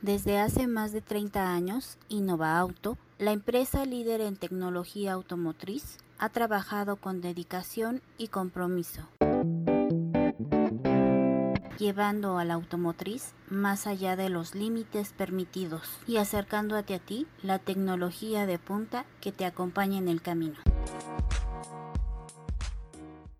Desde hace más de 30 años, Innova Auto, la empresa líder en tecnología automotriz, ha trabajado con dedicación y compromiso, llevando a la automotriz más allá de los límites permitidos y acercándote a ti la tecnología de punta que te acompaña en el camino.